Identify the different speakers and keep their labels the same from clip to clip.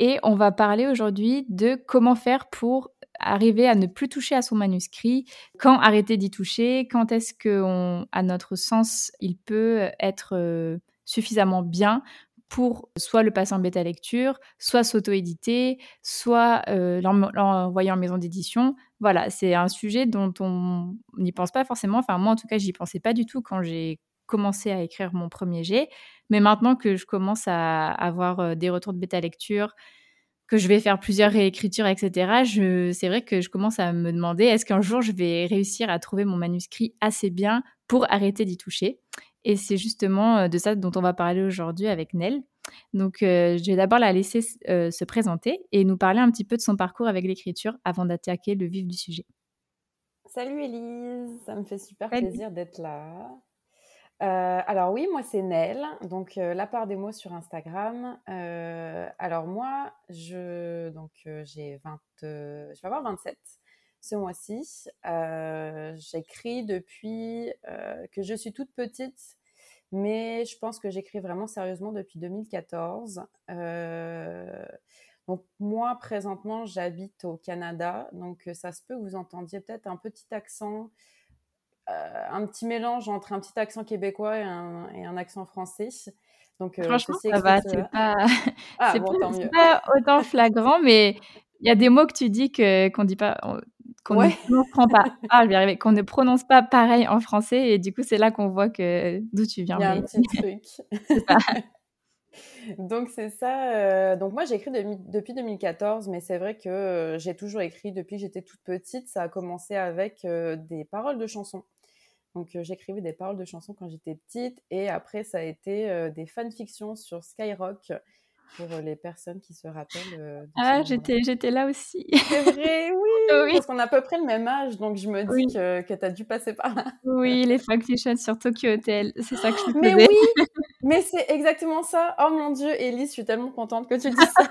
Speaker 1: et on va parler aujourd'hui de comment faire pour arriver à ne plus toucher à son manuscrit, quand arrêter d'y toucher, quand est-ce que, à notre sens, il peut être euh, suffisamment bien pour soit le passer en bêta lecture, soit s'auto-éditer, soit euh, l'envoyer en maison d'édition? Voilà, c'est un sujet dont on n'y pense pas forcément. Enfin, moi, en tout cas, j'y pensais pas du tout quand j'ai commencé à écrire mon premier jet. Mais maintenant que je commence à avoir des retours de bêta lecture, que je vais faire plusieurs réécritures, etc., c'est vrai que je commence à me demander est-ce qu'un jour je vais réussir à trouver mon manuscrit assez bien pour arrêter d'y toucher? Et c'est justement de ça dont on va parler aujourd'hui avec Nell. Donc, euh, je vais d'abord la laisser se présenter et nous parler un petit peu de son parcours avec l'écriture avant d'attaquer le vif du sujet.
Speaker 2: Salut Elise, ça me fait super plaisir d'être là. Euh, alors oui, moi c'est Nel, donc euh, la part des mots sur Instagram. Euh, alors moi, je donc j'ai 20, je vais avoir 27 ce mois-ci. j'écris depuis que je suis toute petite, mais je pense que j'écris vraiment sérieusement depuis 2014. donc moi présentement j'habite au Canada, donc ça se peut que vous entendiez peut-être un petit accent. Euh, un petit mélange entre un petit accent québécois et un, accent français.
Speaker 1: Donc, euh, Franchement, ça va, c'est pas, ah, pas, autant flagrant, mais il y a des mots que tu dis que qu'on dit pas, qu'on ne prononce pas. Ah, je vais arriver, qu'on ne prononce pas pareil en français, et du coup, c'est là qu'on voit que d'où tu viens.
Speaker 2: Il y a un petit truc. Donc c'est ça. Euh, donc moi j'écris depuis 2014, mais c'est vrai que j'ai toujours écrit depuis que j'étais toute petite. Ça a commencé avec des paroles de chansons. Donc j'écrivais des paroles de chansons quand j'étais petite et après ça a été des fanfictions sur Skyrock pour les personnes qui se rappellent.
Speaker 1: ah j'étais j'étais là aussi.
Speaker 2: C'est vrai oui, parce qu'on a à peu près le même âge donc je me dis que, que tu as dû passer par là.
Speaker 1: Oui les fanfictions sur Tokyo Hotel c'est ça que je faisais.
Speaker 2: Mais oui mais c'est exactement ça. Oh mon dieu Elise je suis tellement contente que tu dises ça.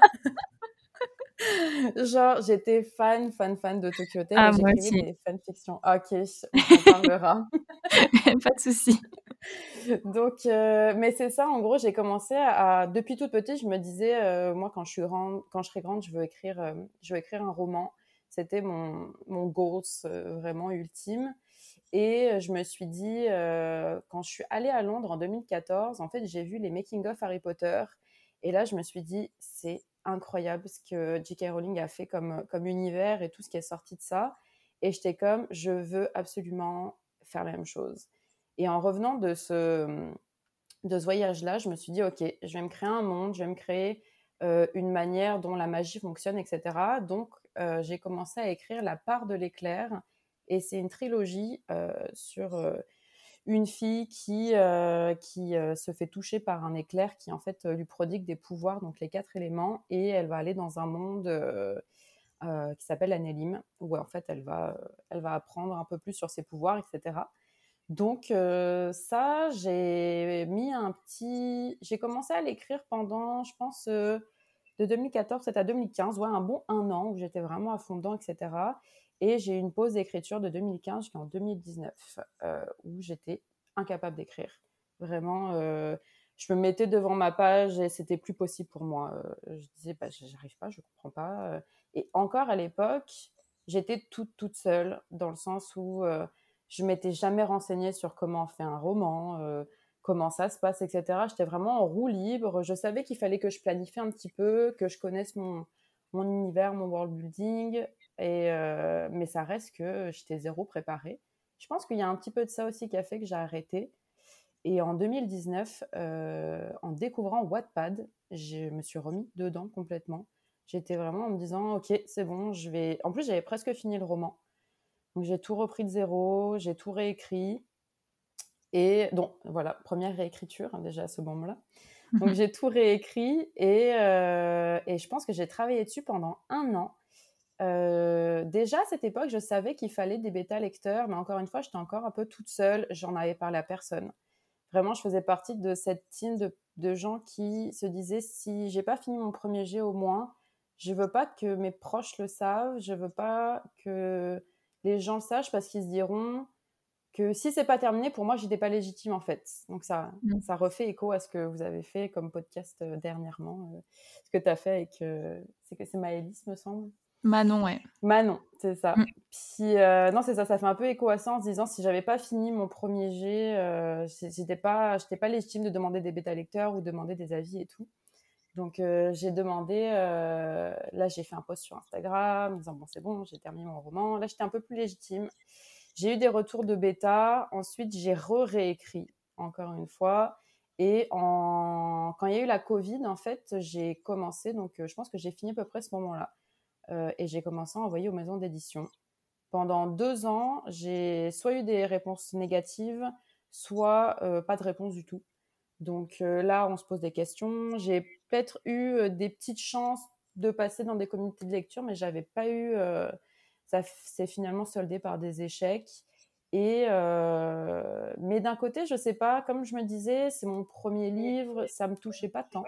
Speaker 2: Genre, j'étais fan, fan, fan de Tokyo Hotel. Ah, moi aussi. des fanfictions. Ok, on en parlera.
Speaker 1: Pas de souci.
Speaker 2: Donc, euh, mais c'est ça, en gros, j'ai commencé à, depuis toute petite, je me disais, euh, moi, quand je suis grande, quand je serai grande, je veux écrire, euh, je veux écrire un roman. C'était mon, mon goals vraiment ultime. Et je me suis dit, quand je suis allée à Londres en 2014, en fait, j'ai vu les making-of Harry Potter. Et là, je me suis dit, c'est incroyable ce que J.K. Rowling a fait comme, comme univers et tout ce qui est sorti de ça. Et j'étais comme, je veux absolument faire la même chose. Et en revenant de ce, de ce voyage-là, je me suis dit, OK, je vais me créer un monde, je vais me créer euh, une manière dont la magie fonctionne, etc. Donc, euh, j'ai commencé à écrire La part de l'éclair. Et c'est une trilogie euh, sur une fille qui, qui se fait toucher par un éclair qui en fait lui prodigue des pouvoirs, donc les quatre éléments, et elle va aller dans un monde qui s'appelle Anélim, où en fait elle va, elle va apprendre un peu plus sur ses pouvoirs, etc. Donc ça, j'ai mis un petit... J'ai commencé à l'écrire pendant, je pense, de 2014 à 2015, ouais, un bon un an où j'étais vraiment à fond dedans, etc. Et j'ai eu une pause d'écriture de 2015 jusqu'en 2019 euh, où j'étais incapable d'écrire. Vraiment, euh, je me mettais devant ma page et c'était plus possible pour moi. Euh, je disais, bah, j'arrive pas, je comprends pas. Et encore à l'époque, j'étais toute, toute seule dans le sens où je m'étais jamais renseignée sur comment on fait un roman, comment ça se passe, etc. J'étais vraiment en roue libre. Je savais qu'il fallait que je planifie un petit peu, que je connaisse mon, mon univers, mon world building, et, euh, mais ça reste que j'étais zéro préparée. Je pense qu'il y a un petit peu de ça aussi qui a fait que j'ai arrêté. Et en 2019, euh, en découvrant Wattpad, je me suis remis dedans complètement. J'étais vraiment en me disant, ok, c'est bon, je vais. En plus, j'avais presque fini le roman. Donc j'ai tout repris de zéro, j'ai tout réécrit. Et donc voilà, première réécriture hein, déjà à ce moment-là. Donc j'ai tout réécrit et, euh, et je pense que j'ai travaillé dessus pendant un an. déjà à cette époque, je savais qu'il fallait des bêta lecteurs, mais encore une fois, j'étais encore un peu toute seule, j'en avais parlé à personne. Vraiment, je faisais partie de cette team de, de gens qui se disaient si j'ai pas fini mon premier jet au moins, je veux pas que mes proches le savent, je veux pas que les gens le sachent parce qu'ils se diront que si c'est pas terminé, pour moi, j'étais pas légitime en fait. Donc ça, mmh. ça refait écho à ce que vous avez fait comme podcast euh, dernièrement, euh, ce que tu as fait avec, euh, c'est que c'est Maëlys, me semble.
Speaker 1: Manon, ouais.
Speaker 2: Manon, c'est ça. Mmh. Puis non, c'est ça, ça fait un peu écho à ça en se disant si j'avais pas fini mon premier jet, j'étais pas, j'étais pas légitime de demander des bêta lecteurs ou demander des avis et tout. Donc j'ai demandé, là j'ai fait un post sur Instagram en disant bon c'est bon, j'ai terminé mon roman. Là j'étais un peu plus légitime. J'ai eu des retours de bêta. Ensuite, j'ai re-réécrit encore une fois. Et quand il y a eu la Covid, en fait, j'ai commencé, donc euh, je pense que j'ai fini à peu près ce moment-là. Euh, et j'ai commencé à envoyer aux maisons d'édition. Pendant deux ans, j'ai soit eu des réponses négatives, soit euh, pas de réponse du tout. Donc là, on se pose des questions. J'ai peut-être eu des petites chances de passer dans des communautés de lecture, mais j'avais pas eu ça s'est finalement soldé par des échecs. Et euh, mais d'un côté, je sais pas, comme je me disais, c'est mon premier livre, ça me touchait pas tant.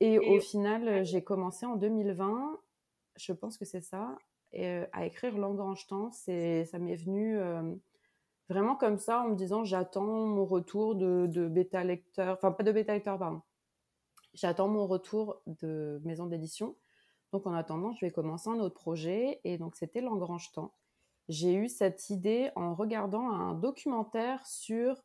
Speaker 2: Et au final, j'ai commencé en 2020, je pense que c'est ça, euh, à écrire L'Engrange-Temps. Ça m'est venu euh, vraiment comme ça, en me disant j'attends mon retour de, de bêta lecteur, enfin pas de bêta lecteur, pardon. J'attends mon retour de maison d'édition. Donc en attendant, je vais commencer un autre projet et donc c'était l'engrange temps. J'ai eu cette idée en regardant un documentaire sur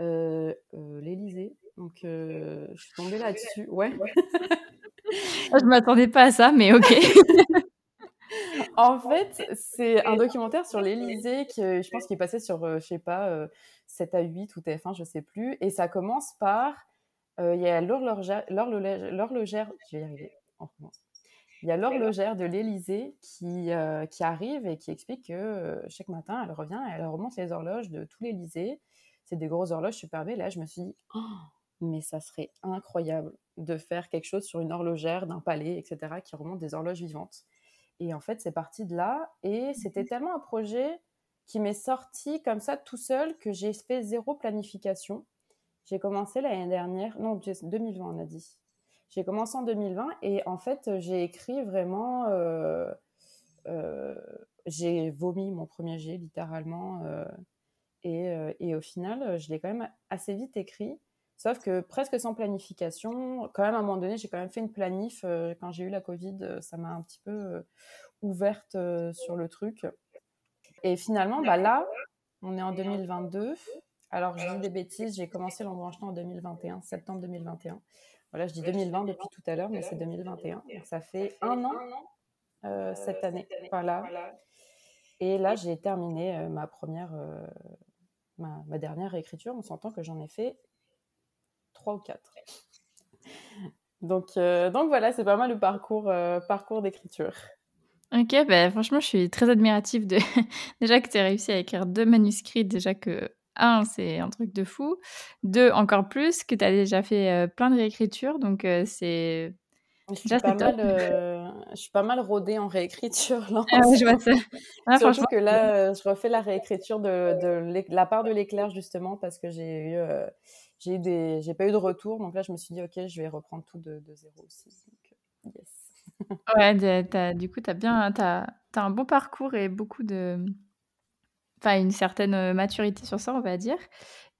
Speaker 2: euh, euh, l'Élysée. Donc euh, je suis tombée là-dessus. Ouais.
Speaker 1: je m'attendais pas à ça, mais ok.
Speaker 2: en fait, c'est un documentaire sur l'Élysée qui, je pense, qu'il passait sur, je sais pas, 7 à 8 ou TF1, je sais plus. Et ça commence par, il y a l'horlogère, je vais y arriver, on recommence il y a l'horlogère de l'Élysée qui, euh, qui arrive et qui explique que euh, chaque matin, elle revient et elle remonte les horloges de tout l'Élysée. C'est des grosses horloges super belles. Là, je me suis dit, oh, mais ça serait incroyable de faire quelque chose sur une horlogère d'un palais, etc., qui remonte des horloges vivantes. Et en fait, c'est parti de là. Et c'était mhm. tellement un projet qui m'est sorti comme ça tout seul que j'ai fait zéro planification. J'ai commencé l'année dernière, non, 2020, on a dit. J'ai commencé en 2020 et en fait, j'ai écrit vraiment. Euh, euh, j'ai vomi mon premier jet littéralement. Euh, et, et, au final, je l'ai quand même assez vite écrit. Sauf que presque sans planification, quand même à un moment donné, j'ai quand même fait une planif. quand j'ai eu la Covid, ça m'a un petit peu ouverte sur le truc. Et finalement, bah là, on est en 2022. Alors, je dis des bêtises, j'ai commencé l'embranchement en 2021, septembre 2021. Voilà, je dis 2020 depuis tout à l'heure, mais c'est 2021. Donc ça fait un an euh, cette année. Voilà. Et là, j'ai terminé euh, ma première, euh, ma, dernière réécriture. On s'entend que j'en ai fait trois ou quatre. Donc, donc voilà, c'est pas mal le parcours, parcours d'écriture.
Speaker 1: Ok, bah, franchement, je suis très admirative de déjà que tu aies réussi à écrire deux manuscrits, déjà que un, c'est un truc de fou. Deux, encore plus, que tu as déjà fait euh, plein de réécritures. Donc, euh, c'est.
Speaker 2: Je suis, pas mal, euh, je suis pas mal rodée en réécriture. Là,
Speaker 1: ah je vois ça.
Speaker 2: Ah, Surtout que là, je refais la réécriture de, de la part de l'éclair, justement, parce que j'ai eu, j'ai eu des, j'ai pas eu de retour. Donc là, je me suis dit, OK, je vais reprendre tout de, de zéro aussi. Donc,
Speaker 1: yes. ouais, du coup, tu as bien, as, as un bon parcours et beaucoup de, enfin une certaine maturité sur ça, on va dire.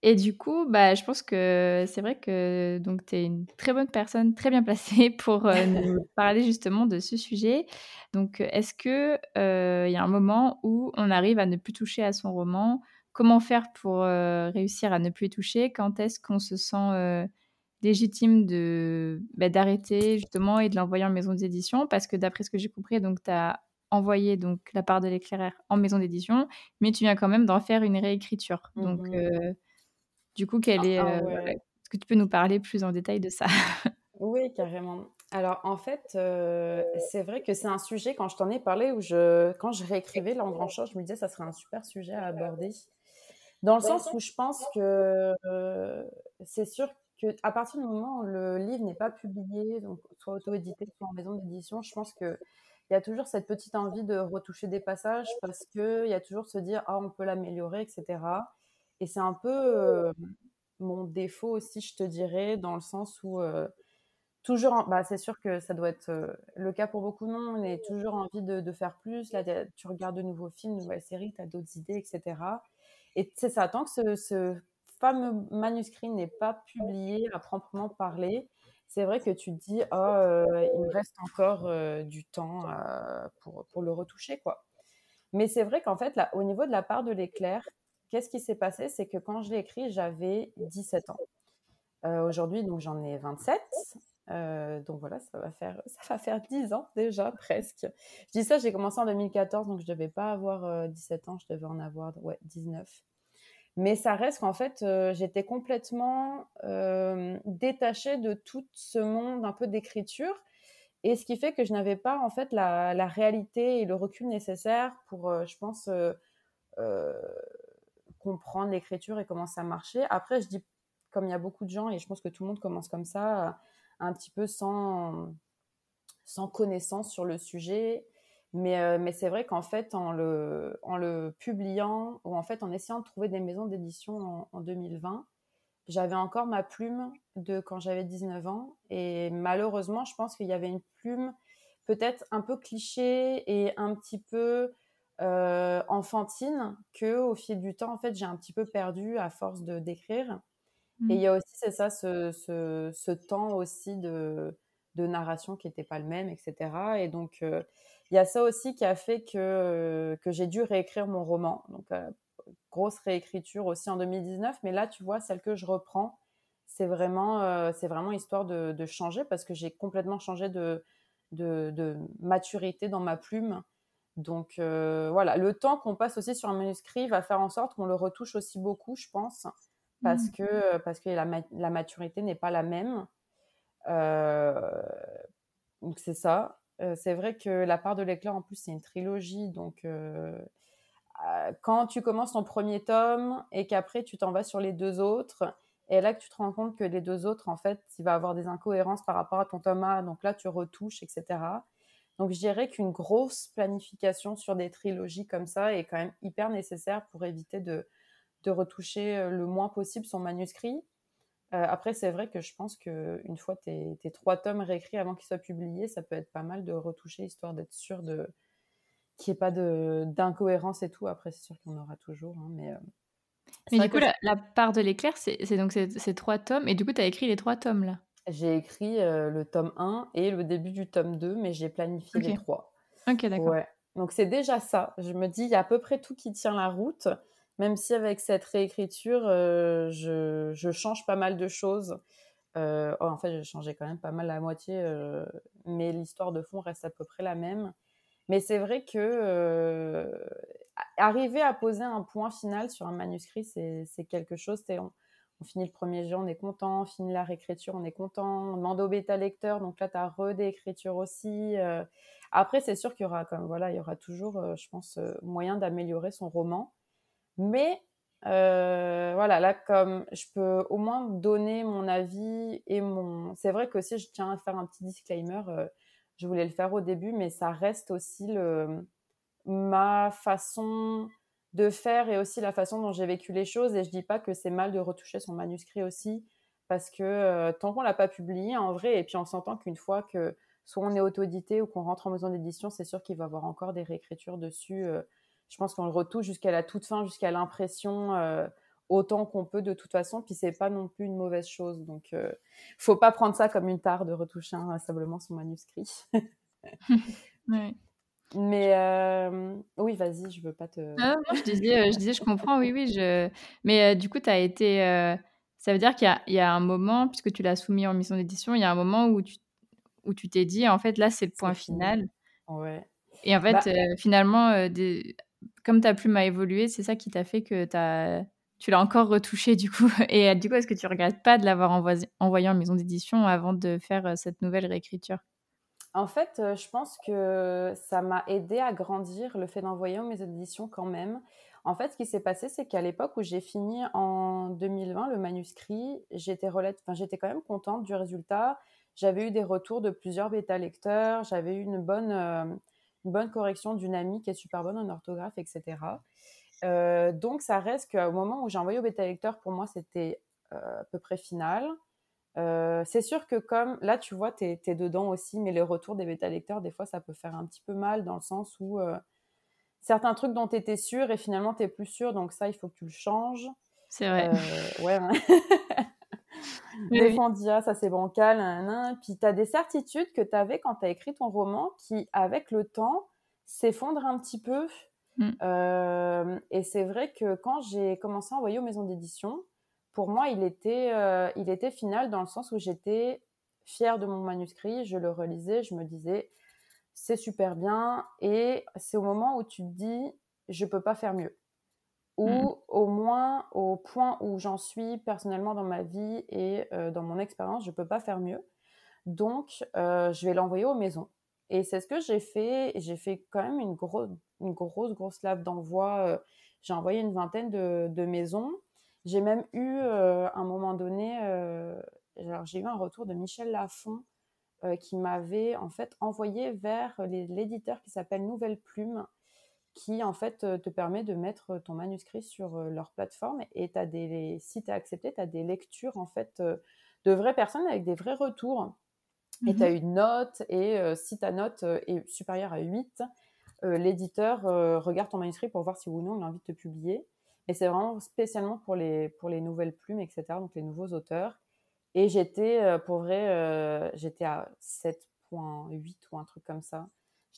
Speaker 1: Et du coup, bah, je pense que c'est vrai que donc tu es une très bonne personne, très bien placée pour nous parler justement de ce sujet. Donc, est-ce que il y a un moment où on arrive à ne plus toucher à son roman? Comment faire pour réussir à ne plus y toucher? Quand est-ce qu'on se sent légitime de bah, d'arrêter justement et de l'envoyer en maison d'édition? Parce que d'après ce que j'ai compris, donc tu as envoyer donc la part de l'éclairaire en maison d'édition, mais tu viens quand même d'en faire une réécriture. Donc, mmh euh, du coup, quelle est, ah, euh, est-ce que tu peux nous parler plus en détail de ça?
Speaker 2: Oui, carrément. Alors, en fait, euh, c'est vrai que c'est un sujet, quand je t'en ai parlé, où je, quand je réécrivais l'engrancheur, je me disais, ça serait un super sujet à aborder. Dans le sens où je pense que c'est sûr qu'à partir du moment où le livre n'est pas publié, donc soit auto-édité, soit en maison d'édition, je pense que il y a toujours cette petite envie de retoucher des passages parce qu'il y a toujours se dire ah on peut l'améliorer etc. Et c'est un peu mon défaut aussi je te dirais dans le sens où toujours, bah, c'est sûr que ça doit être le cas pour beaucoup de monde, on est toujours envie de, faire plus. Là, tu regardes de nouveaux films, de nouvelles séries, tu as d'autres idées, etc. Et c'est ça, tant que ce, fameux manuscrit n'est pas publié à proprement parler, c'est vrai que tu te dis, oh, il me reste encore du temps pour, pour le retoucher, quoi. Mais c'est vrai qu'en fait, au niveau de la part de l'éclair, qu'est-ce qui s'est passé? C'est que quand je l'ai écrit, j'avais 17 ans. Aujourd'hui, donc j'en ai 27. Euh, donc voilà, ça va, faire, ça va faire 10 ans déjà, presque. Je dis ça, j'ai commencé en 2014, donc je ne devais pas avoir 17 euh, ans, je devais en avoir ouais, 19. Mais ça reste qu'en fait, euh, j'étais complètement détachée de tout ce monde un peu d'écriture. Et ce qui fait que je n'avais pas en fait la, réalité et le recul nécessaire pour, je pense, comprendre l'écriture et comment ça marchait. Après, je dis, comme il y a beaucoup de gens, et je pense que tout le monde commence comme ça, un petit peu sans, sans connaissance sur le sujet. Mais, euh, mais c'est vrai qu'en fait, en le, en le publiant, ou en fait en essayant de trouver des maisons d'édition en, 2020, j'avais encore ma plume de quand j'avais 19 ans. Et malheureusement, je pense qu'il y avait une plume peut-être un peu cliché et un petit peu euh, enfantine que au fil du temps, en fait, j'ai un petit peu perdu à force de d'écrire. Et il y a aussi, c'est ça, ce, ce, temps aussi de, de narration qui n'était pas le même, etc. Et donc, il y a ça aussi qui a fait que, que j'ai dû réécrire mon roman. Donc, grosse réécriture aussi en 2019. Mais là, tu vois, celle que je reprends, c'est vraiment, c'est vraiment histoire de, de, changer parce que j'ai complètement changé de, de, de, maturité dans ma plume. Donc voilà, le temps qu'on passe aussi sur un manuscrit va faire en sorte qu'on le retouche aussi beaucoup, je pense parce mmh. que, parce que la, la maturité n'est pas la même. donc c'est ça. C'est vrai que La part de l'éclair, en plus, c'est une trilogie. Donc quand tu commences ton premier tome et qu'après tu t'en vas sur les deux autres, et là que tu te rends compte que les deux autres, en fait, il va avoir des incohérences par rapport à ton tome A, donc là tu retouches, etc. Donc je dirais qu'une grosse planification sur des trilogies comme ça est quand même hyper nécessaire pour éviter de, de retoucher le moins possible son manuscrit. Après, c'est vrai que je pense qu'une fois tes, tes, trois tomes réécrits avant qu'ils soient publiés, ça peut être pas mal de retoucher, histoire d'être sûr de qu'il n'y ait pas d'incohérence et tout. Après, c'est sûr qu'on aura toujours. Hein, mais
Speaker 1: mais du coup, la, part de l'éclair, c'est donc ces trois tomes. Et du coup, tu as écrit les trois tomes là?
Speaker 2: J'ai écrit le tome 1 et le début du tome 2, mais j'ai planifié les trois.
Speaker 1: Ok, d'accord. Ouais.
Speaker 2: Donc c'est déjà ça. Je me dis, il y a à peu près tout qui tient la route même si avec cette réécriture, euh, je, change pas mal de choses. Euh, oh, en fait, j'ai changé quand même pas mal la moitié, euh, mais l'histoire de fond reste à peu près la même. Mais c'est vrai que arriver à poser un point final sur un manuscrit, c'est quelque chose. On, finit le premier jet, on est content. On finit la réécriture, on est content. On demande au bêta lecteur, donc là, tu redécriture aussi. après, c'est sûr qu'il y voilà, il y aura toujours, je pense, moyen d'améliorer son roman. Mais euh, voilà, là, comme je peux au moins donner mon avis et mon. C'est vrai que si je tiens à faire un petit disclaimer, euh, je voulais le faire au début, mais ça reste aussi le... ma façon de faire et aussi la façon dont j'ai vécu les choses. Et je dis pas que c'est mal de retoucher son manuscrit aussi, parce que euh, tant qu'on l'a pas publié en vrai, et puis on s'entend qu'une fois que soit on est auto-édité ou qu'on rentre en maison d'édition, c'est sûr qu'il va y avoir encore des réécritures dessus je pense qu'on le retouche jusqu'à la toute fin, jusqu'à l'impression euh, autant qu'on peut de toute façon. Puis c'est pas non plus une mauvaise chose. Donc, euh, faut pas prendre ça comme une tare de retoucher simplement son manuscrit. Mais euh, oui, vas-y, je veux pas te.
Speaker 1: Non, je disais, je disais, je comprends, oui, oui. Je... Mais du coup, tu as été. Ça veut dire qu'il y, y, a un moment, puisque tu l'as soumis en mission d'édition, il y a un moment où tu où tu t'es dit, en fait, là, c'est le point final.
Speaker 2: Ouais.
Speaker 1: Et en fait, bah finalement, des comme ta plume a évolué, c'est ça qui t'a fait que tu l'as encore retouché du coup. Et du coup, est-ce que tu regrettes pas de l'avoir envoyé, en maison d'édition avant de faire euh, cette nouvelle réécriture?
Speaker 2: En fait, euh, je pense que ça m'a aidé à grandir le fait d'envoyer en maison d'édition quand même. En fait, ce qui s'est passé, c'est qu'à l'époque où j'ai fini en 2020 le manuscrit, j'étais enfin, j'étais quand même contente du résultat. J'avais eu des retours de plusieurs bêta lecteurs, j'avais eu une bonne, euh, une bonne correction d'une amie qui est super bonne en orthographe, etc. Euh, donc, ça reste qu'au moment où j'ai envoyé au bêta lecteur, pour moi, c'était euh, à peu près final. Euh, c'est sûr que comme là, tu vois, tu es, dedans aussi, mais les retours des bêta lecteurs, des fois, ça peut faire un petit peu mal dans le sens où certains trucs dont tu étais sûr et finalement, tu es plus sûr. Donc, ça, il faut que tu le changes.
Speaker 1: C'est vrai.
Speaker 2: ouais. Hein. dit, ah, ça c'est bancal, puis tu as des certitudes que tu avais quand tu as écrit ton roman qui, avec le temps, s'effondrent un petit peu. Mm. Euh, et c'est vrai que quand j'ai commencé à envoyer aux maisons d'édition, pour moi, il était, euh, il était final dans le sens où j'étais fière de mon manuscrit, je le relisais, je me disais, c'est super bien, et c'est au moment où tu te dis, je peux pas faire mieux ou mmh. au moins au point où j'en suis personnellement dans ma vie et euh, dans mon expérience, je ne peux pas faire mieux. Donc, euh, je vais l'envoyer aux maisons. Et c'est ce que j'ai fait. J'ai fait quand même une, grosse, une grosse, grosse lave d'envoi. Euh, j'ai envoyé une vingtaine de, maisons. J'ai même eu, à un moment donné, j'ai eu un retour de Michel Lafont qui m'avait en fait envoyé vers l'éditeur qui s'appelle Nouvelle Plume, qui en fait euh, te permet de mettre ton manuscrit sur euh, leur plateforme et as des, si tu es accepté, tu as des lectures en fait euh, de vraies personnes avec des vrais retours. Et tu as mmh une note et si ta note est supérieure à 8, l'éditeur regarde ton manuscrit pour voir si ou non il a envie de te publier. Et c'est vraiment spécialement pour les, pour les nouvelles plumes, etc., donc les nouveaux auteurs. Et j'étais, pour vrai, j'étais à 7.8 ou un truc comme ça.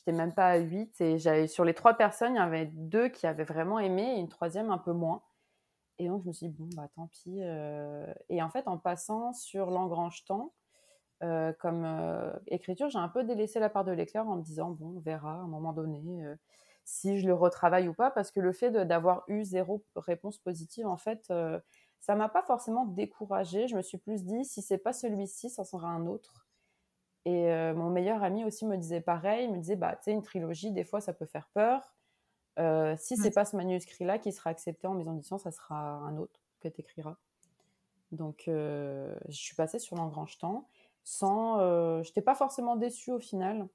Speaker 2: J'étais même pas à 8 et j'avais sur les trois personnes, il y avait deux qui avaient vraiment aimé et une troisième un peu moins. Et donc je me suis dit bon bah tant pis. Euh. Et en fait en passant sur l'engrange temps euh, comme euh, écriture, j'ai un peu délaissé la part de l'éclair en me disant bon on verra à un moment donné si je le retravaille ou pas parce que le fait d'avoir eu zéro réponse positive en fait ça m'a pas forcément découragée. Je me suis plus dit si c'est pas celui-ci, ça sera un autre. Et euh, mon meilleur ami aussi me disait pareil, il me disait, bah, tu sais, une trilogie, des fois, ça peut faire peur. Euh, si c'est pas ce manuscrit-là qui sera accepté en maison d'édition, ça sera un autre que tu écriras. Donc, euh, je suis passée sur l'engrange temps sans... je n'étais pas forcément déçue au final.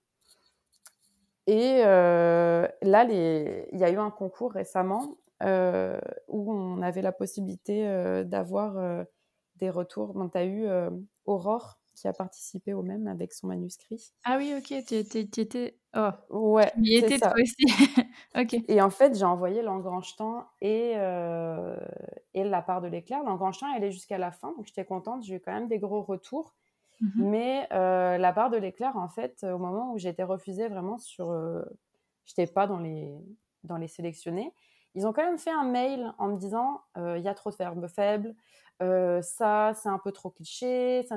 Speaker 2: Et là, il y a eu un concours récemment où on avait la possibilité d'avoir des retours. Donc, tu as eu Aurore qui a participé au même avec son manuscrit.
Speaker 1: Ah oui, ok, tu étais. Oh,
Speaker 2: ouais.
Speaker 1: Tu y étais toi aussi. ok.
Speaker 2: Et en fait, j'ai envoyé l'engrangetant et, euh, et la part de l'éclair. L'engrangetant, elle est jusqu'à la fin, donc j'étais contente. J'ai eu quand même des gros retours. Mhm. Mais euh, la part de l'éclair, en fait, au moment où j'ai été refusée vraiment sur. Euh, j'étais pas dans les, dans les sélectionnés. Ils ont quand même fait un mail en me disant il y a trop de verbes faibles, ça, c'est un peu trop cliché, ça,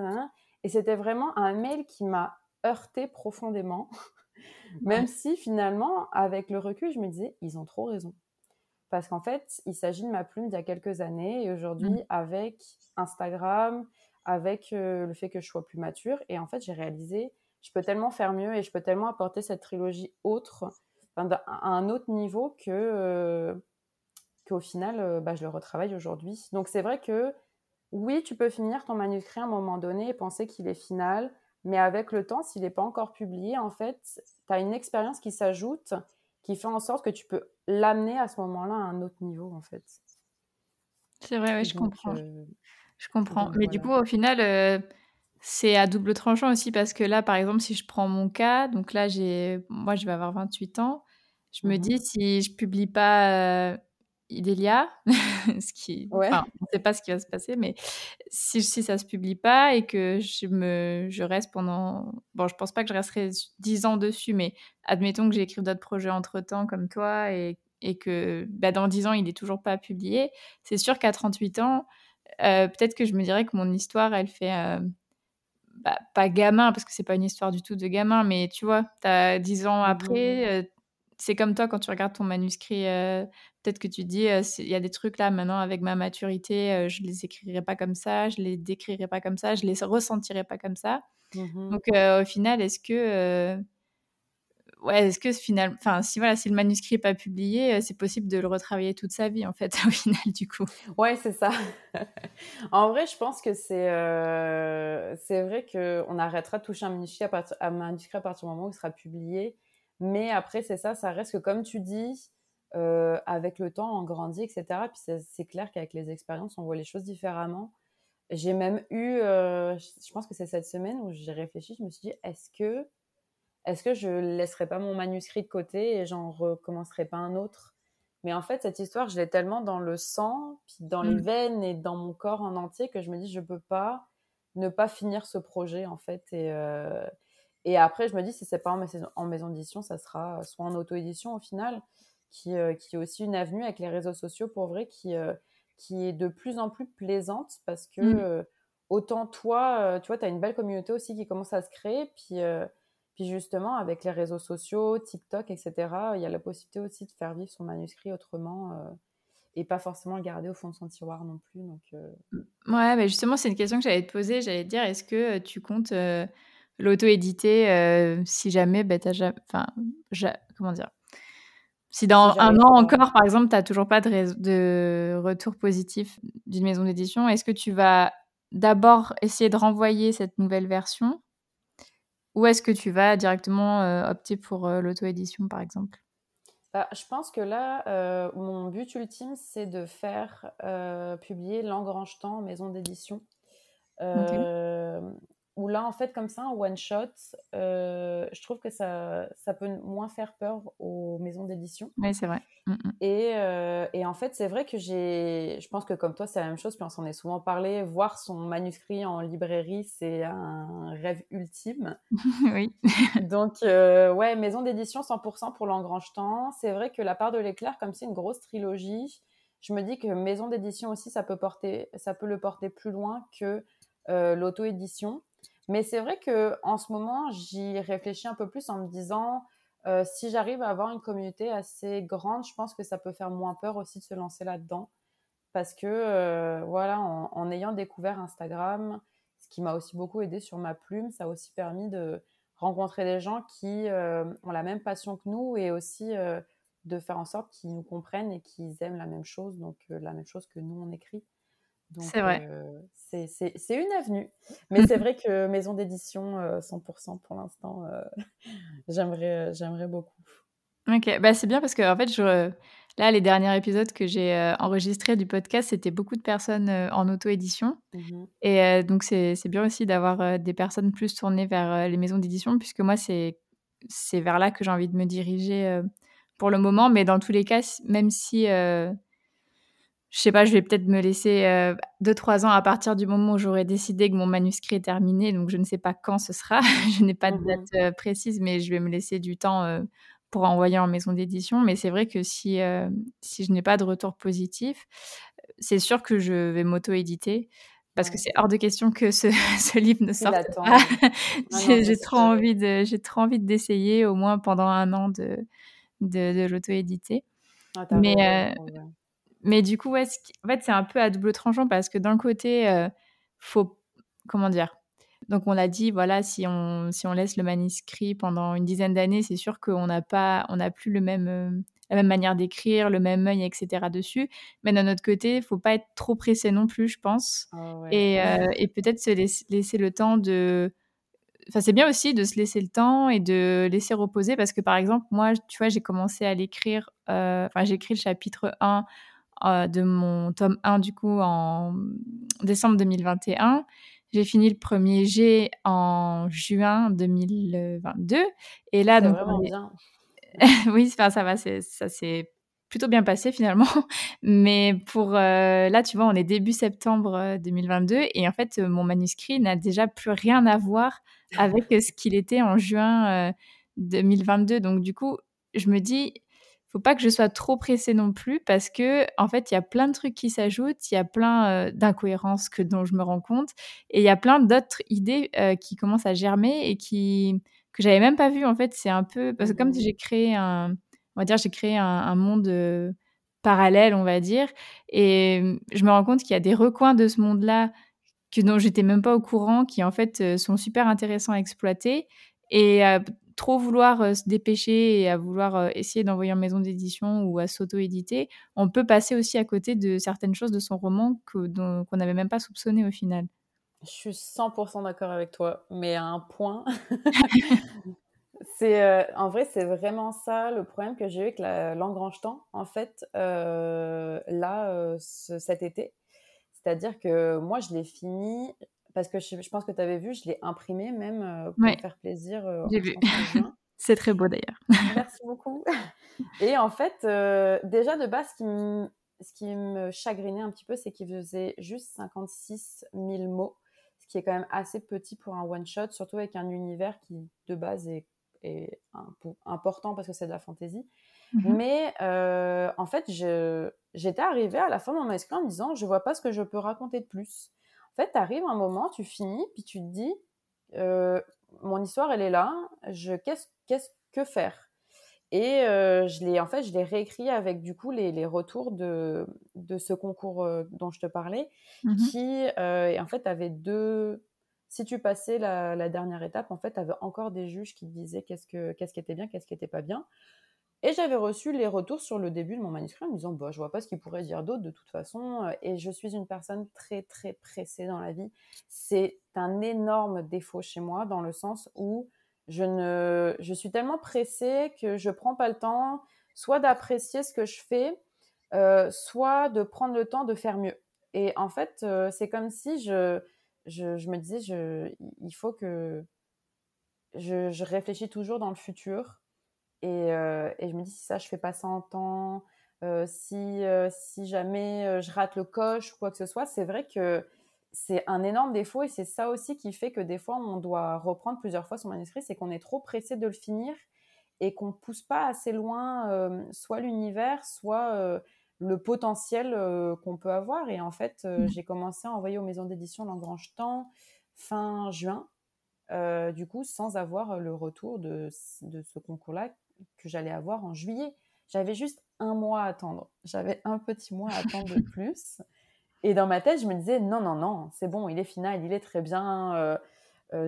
Speaker 2: et c'était vraiment un mail qui m'a heurté profondément, même si finalement, avec le recul, je me disais, ils ont trop raison. Parce qu'en fait, il s'agit de ma plume d'il y a quelques années et aujourd'hui, mmh. avec Instagram, avec euh, le fait que je sois plus mature, et en fait, j'ai réalisé, je peux tellement faire mieux et je peux tellement apporter cette trilogie autre, à un autre niveau que euh, qu'au final, euh, bah, je le retravaille aujourd'hui. Donc c'est vrai que oui, tu peux finir ton manuscrit à un moment donné et penser qu'il est final, mais avec le temps, s'il n'est pas encore publié, en fait, tu as une expérience qui s'ajoute, qui fait en sorte que tu peux l'amener à ce moment-là à un autre niveau, en fait.
Speaker 1: C'est vrai, oui, je comprends. Euh, je comprends. mais du coup, au final, euh, c'est à double tranchant aussi parce que là, par exemple, si je prends mon cas, donc là, j'ai, moi, je vais avoir 28 ans. Je me mmh dis, si je publie pas euh, Idélia, ce qui, on ne sait pas ce qui va se passer, mais si, si ça se publie pas et que je me, je reste pendant, bon, je pense pas que je resterai dix ans dessus, mais admettons que j'ai écrit d'autres projets entre temps comme toi et, et que bah, dans dix ans il est toujours pas publié, c'est sûr qu'à 38 ans, euh, peut-être que je me dirais que mon histoire, elle fait euh, bah, pas gamin parce que c'est pas une histoire du tout de gamin, mais tu vois, tu as dix ans mmh après. Euh, c'est comme toi quand tu regardes ton manuscrit, euh, peut-être que tu dis, euh, il y a des trucs là maintenant avec ma maturité, euh, je les écrirai pas comme ça, je les décrirai pas comme ça, je les ressentirai pas comme ça. Mmh Donc au final, est-ce que ouais, est-ce que final, enfin si voilà, si le manuscrit n'est pas publié, c'est possible de le retravailler toute sa vie en fait au final du coup?
Speaker 2: Ouais, c'est ça. en vrai, je pense que c'est c'est vrai que on arrêtera de toucher un manuscrit à, partir, un manuscrit à partir du moment où il sera publié Mais après, c'est ça, ça reste que comme tu dis, euh, avec le temps, on grandit, etc. Puis c'est clair qu'avec les expériences, on voit les choses différemment. J'ai même eu, euh, je pense que c'est cette semaine où j'ai réfléchi, je me suis dit, est-ce que, est-ce que je laisserai pas mon manuscrit de côté et j'en recommencerai pas un autre? Mais en fait, cette histoire, je l'ai tellement dans le sang, puis dans les mmh. veines et dans mon corps en entier que je me dis, je peux pas ne pas finir ce projet en fait. Et, euh, et après, je me dis, si c'est pas en maison, d'édition, ça sera soit en auto-édition au final, qui, euh, qui, est aussi une avenue avec les réseaux sociaux pour vrai qui, euh, qui est de plus en plus plaisante parce que mmh. autant toi, tu vois, tu as une belle communauté aussi qui commence à se créer. Puis, puis justement, avec les réseaux sociaux, TikTok, etc., il y a la possibilité aussi de faire vivre son manuscrit autrement et pas forcément le garder au fond de son tiroir non plus. Donc, euh.
Speaker 1: Ouais, mais justement, c'est une question que j'allais te poser. J'allais te dire, est-ce que euh, tu comptes euh, l'auto-éditer si jamais, bah, t'as jamais... Enfin, comment dire? Si dans un an encore, par exemple, tu n'as toujours pas de, de retour positif d'une maison d'édition, est-ce que tu vas d'abord essayer de renvoyer cette nouvelle version ou est-ce que tu vas directement opter pour l'auto-édition, par exemple?
Speaker 2: Bah, je pense que là, euh, mon but ultime, c'est de faire euh, publier L'Engrangetant en maison d'édition. Euh, Ou là, en fait, comme ça, un one-shot, euh, je trouve que ça, ça peut moins faire peur aux maisons d'édition.
Speaker 1: Oui, c'est vrai.
Speaker 2: Mm, mm. Et, euh, et, en fait, c'est vrai que j'ai. Je pense que comme toi, c'est la même chose, puis on s'en est souvent parlé. Voir son manuscrit en librairie, c'est un rêve ultime.
Speaker 1: oui.
Speaker 2: Donc, euh, ouais, maison d'édition 100% pour l'engrange-temps. C'est vrai que La part de l'éclair, comme c'est une grosse trilogie, je me dis que maison d'édition aussi, ça peut, porter, ça peut le porter plus loin que l'auto-édition. Mais c'est vrai que en ce moment, j'y réfléchis un peu plus en me disant euh, si j'arrive à avoir une communauté assez grande, je pense que ça peut faire moins peur aussi de se lancer là-dedans. Parce que, euh, voilà, en, ayant découvert Instagram, ce qui m'a aussi beaucoup aidé sur ma plume, ça a aussi permis de rencontrer des gens qui euh, ont la même passion que nous et aussi de faire en sorte qu'ils nous comprennent et qu'ils aiment la même chose, donc la même chose que nous on écrit.
Speaker 1: C'est vrai.
Speaker 2: Euh, c'est une avenue. Mais c'est vrai que maison d'édition 100% euh, pour l'instant, euh, j'aimerais j'aimerais beaucoup.
Speaker 1: Ok, bah c'est bien parce que en fait, je, là, les derniers épisodes que j'ai enregistrés du podcast, c'était beaucoup de personnes en auto-édition. Mmh Et donc, c'est bien aussi d'avoir des personnes plus tournées vers les maisons d'édition, puisque moi, c'est vers là que j'ai envie de me diriger pour le moment. Mais dans tous les cas, même si je sais pas, je vais peut-être me laisser 2-3 euh, ans à partir du moment où j'aurai décidé que mon manuscrit est terminé. Donc, je ne sais pas quand ce sera. je n'ai pas de mmh date euh, précise, mais je vais me laisser du temps euh, pour envoyer en maison d'édition. Mais c'est vrai que si, si je n'ai pas de retour positif, c'est sûr que je vais m'auto-éditer. Parce que c'est hors de question que ce, ce livre ne sorte pas. j'ai trop, envie de, j'ai trop envie d'essayer, au moins pendant un an, de, de, de l'auto-éditer. Ah, mais, mais du coup, ouais, en fait, c'est un peu à double tranchant parce que d'un côté, euh, faut. Comment dire Donc, on l'a dit, voilà, si on, si on laisse le manuscrit pendant une dizaine d'années, c'est sûr qu'on n'a pas, on n'a plus le même, euh, la même manière d'écrire, le même œil, etc. dessus. Mais d'un autre côté, il faut pas être trop pressé non plus, je pense. Ah et, euh, et peut-être se laisser, le temps de. Enfin, c'est bien aussi de se laisser le temps et de laisser reposer parce que, par exemple, moi, tu vois, j'ai commencé à l'écrire. Enfin, j'ai écrit le chapitre 1 euh, de mon tome 1 du coup en décembre 2021. J'ai fini le premier G en juin 2022. Et là, donc,
Speaker 2: vraiment bien.
Speaker 1: oui, ça va, ça s'est plutôt bien passé finalement. Mais pour euh, là, tu vois, on est début septembre 2022 euh, et en fait, mon manuscrit n'a déjà plus rien à voir avec ce qu'il était en juin 2022. Donc du coup, je me dis, faut pas que je sois trop pressée non plus parce que en fait il y a plein de trucs qui s'ajoutent, il y a plein euh, d'incohérences que dont je me rends compte et il y a plein d'autres idées euh, qui commencent à germer et qui que j'avais même pas vu en fait c'est un peu parce que comme mmh. j'ai créé un on va dire j'ai créé un, monde euh, parallèle on va dire et je me rends compte qu'il y a des recoins de ce monde là que dont j'étais même pas au courant qui en fait sont super intéressants à exploiter et trop vouloir euh, se dépêcher et à vouloir euh, essayer d'envoyer en maison d'édition ou à s'auto-éditer, on peut passer aussi à côté de certaines choses de son roman qu'on n'avait même pas soupçonné au final.
Speaker 2: Je suis 100% d'accord avec toi, mais à un point. C'est euh, en vrai, c'est vraiment ça le problème que j'ai eu avec langue temps en fait, là, cet été. C'est-à-dire que moi, je l'ai fini parce que je, pense que tu avais vu, je l'ai imprimé même pour faire plaisir.
Speaker 1: J'ai vu. c'est très beau d'ailleurs.
Speaker 2: Merci beaucoup. Et en fait, déjà de base, ce qui, me, ce qui me chagrinait un petit peu, c'est qu'il faisait juste 56 000 mots, ce qui est quand même assez petit pour un one-shot, surtout avec un univers qui de base est est important parce que c'est de la fantaisie. Mhm. Mais euh, en fait, j'étais arrivée à la fin de mon manuscrit en me disant, je vois pas ce que je peux raconter de plus. En fait, tu arrives un moment, tu finis, puis tu te dis, euh, mon histoire, elle est là, je, qu'est-ce, qu'est-ce que faire? Et euh, je l'ai en fait je l'ai réécrit avec du coup les, les retours de, de ce concours dont je te parlais mhm. qui en fait avait deux si tu passais la, dernière étape, en fait, tu avais encore des juges qui te disaient qu'est-ce, que, qu'est-ce qui était bien, qu'est-ce qui n'était pas bien. Et j'avais reçu les retours sur le début de mon manuscrit en me disant bah, Je vois pas ce qu'il pourrait dire d'autre de toute façon. Et je suis une personne très, très pressée dans la vie. C'est un énorme défaut chez moi dans le sens où je, ne, je suis tellement pressée que je prends pas le temps soit d'apprécier ce que je fais, euh, soit de prendre le temps de faire mieux. Et en fait, euh, c'est comme si je je, me disais, je, il faut que je, réfléchis toujours dans le futur. Euh, et, je me dis, si ça, je fais pas ça en temps, euh, si, euh, si jamais je rate le coche ou quoi que ce soit, c'est vrai que c'est un énorme défaut et c'est ça aussi qui fait que des fois, on doit reprendre plusieurs fois son manuscrit, c'est qu'on est trop pressé de le finir et qu'on pousse pas assez loin soit l'univers, soit le potentiel qu'on peut avoir. Et en fait, mmh. j'ai commencé à envoyer aux maisons d'édition l'engrange temps fin juin, euh, du coup, sans avoir le retour de, ce concours-là que j'allais avoir en juillet. J'avais juste un mois à attendre. J'avais un petit mois à attendre de plus. Et dans ma tête, je me disais, non, non, non, c'est bon, il est final, il est très bien.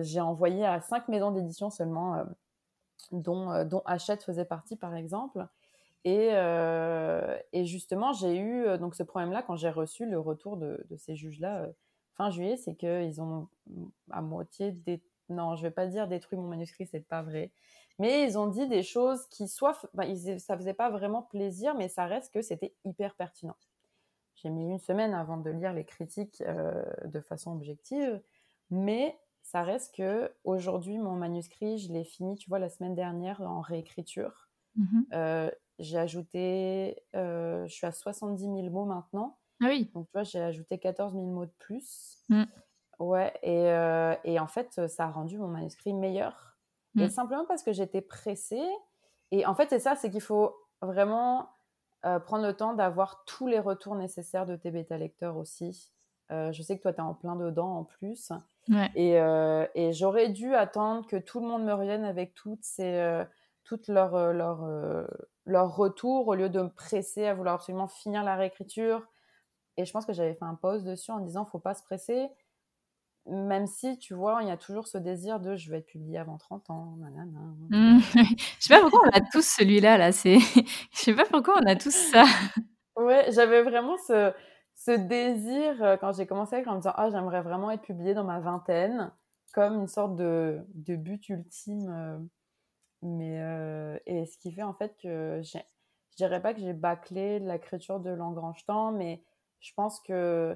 Speaker 2: j'ai envoyé à cinq maisons d'édition seulement, dont, dont Hachette faisait partie, par exemple. Euh, et, justement, j'ai eu euh, donc ce problème-là quand j'ai reçu le retour de, ces juges-là euh, fin juillet, c'est qu'ils ont à moitié des... non, je vais pas dire détruit mon manuscrit, c'est pas vrai, mais ils ont dit des choses qui soit, bah, ils, ça faisait pas vraiment plaisir, mais ça reste que c'était hyper pertinent. J'ai mis une semaine avant de lire les critiques de façon objective, mais ça reste que aujourd'hui mon manuscrit, je l'ai fini, tu vois, la semaine dernière en réécriture. Mmh j'ai ajouté, euh, je suis à 70 000 mots maintenant.
Speaker 1: Ah oui.
Speaker 2: Donc, tu vois, j'ai ajouté 14 000 mots de plus. Mm. Ouais, et, euh, et, en fait, ça a rendu mon manuscrit meilleur. Et mm. simplement parce que j'étais pressée. Et en fait, c'est ça, c'est qu'il faut vraiment euh, prendre le temps d'avoir tous les retours nécessaires de tes bêta lecteurs aussi. je sais que toi, tu es en plein dedans en plus. Ouais. Et, et j'aurais dû attendre que tout le monde me revienne avec toutes ces toutes leurs leur, euh, leur euh, retours au lieu de me presser à vouloir absolument finir la réécriture. Et je pense que j'avais fait un pause dessus en disant faut pas se presser, même si tu vois, il y a toujours ce désir de je vais être publié avant 30 ans.
Speaker 1: Mmh. je sais pas pourquoi on a tous celui-là là. C'est, je sais pas pourquoi on a tous ça.
Speaker 2: ouais, j'avais vraiment ce, ce désir euh, quand j'ai commencé avec en me disant ah j'aimerais vraiment être publié dans ma vingtaine comme une sorte de, de but ultime. Mais, euh, et ce qui fait en fait que je dirais pas que j'ai bâclé l'écriture de Lagrange Temps, mais je pense que euh,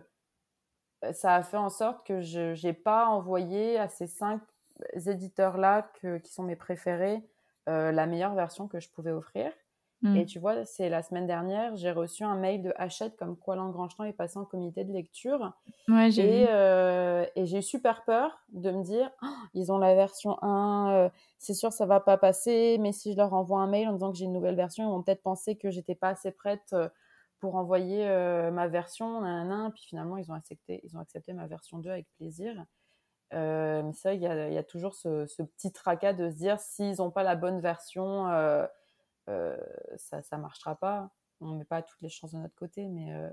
Speaker 2: ça a fait en sorte que je n'ai pas envoyé à ces cinq éditeurs-là qui sont mes préférés euh, la meilleure version que je pouvais offrir. Et mm. tu vois, c'est la semaine dernière, j'ai reçu un mail de Hachette comme quoi Lagrange Temps est passé en comité de lecture.
Speaker 1: Ouais,
Speaker 2: et, euh, et j'ai eu super peur de me dire, oh, ils ont la version 1, euh, c'est sûr ça va pas passer, mais si je leur envoie un mail en disant que j'ai une nouvelle version, ils vont peut-être penser que j'étais pas assez prête euh, pour envoyer ma version, nan, puis finalement ils ont accepté, ils ont accepté ma version 2 avec plaisir. mais c'est vrai qu'il y, y, a toujours ce, ce, petit tracas de se dire s'ils n'ont pas la bonne version, euh, ça ne marchera pas. On ne met pas toutes les chances de notre côté, mais euh,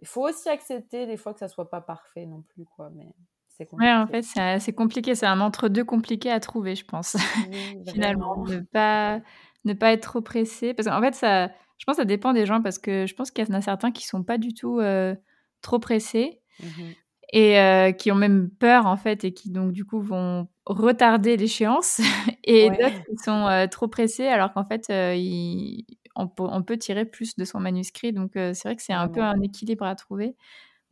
Speaker 2: il faut aussi accepter des fois que ça soit pas parfait non plus, quoi. Mais c'est
Speaker 1: compliqué. Ouais, en fait, c'est compliqué. C'est un entre-deux compliqué à trouver, je pense. Finalement, ne pas, ne pas être trop pressé. Parce qu'en fait, ça, je pense que ça dépend des gens, parce que je pense qu'il y en a certains qui sont pas du tout euh, trop pressés. Mmh et euh, qui ont même peur en fait et qui donc du coup vont retarder l'échéance et d'autres qui sont euh, trop pressés alors qu'en fait on, peut tirer plus de son manuscrit donc c'est vrai que c'est un peu un équilibre à trouver.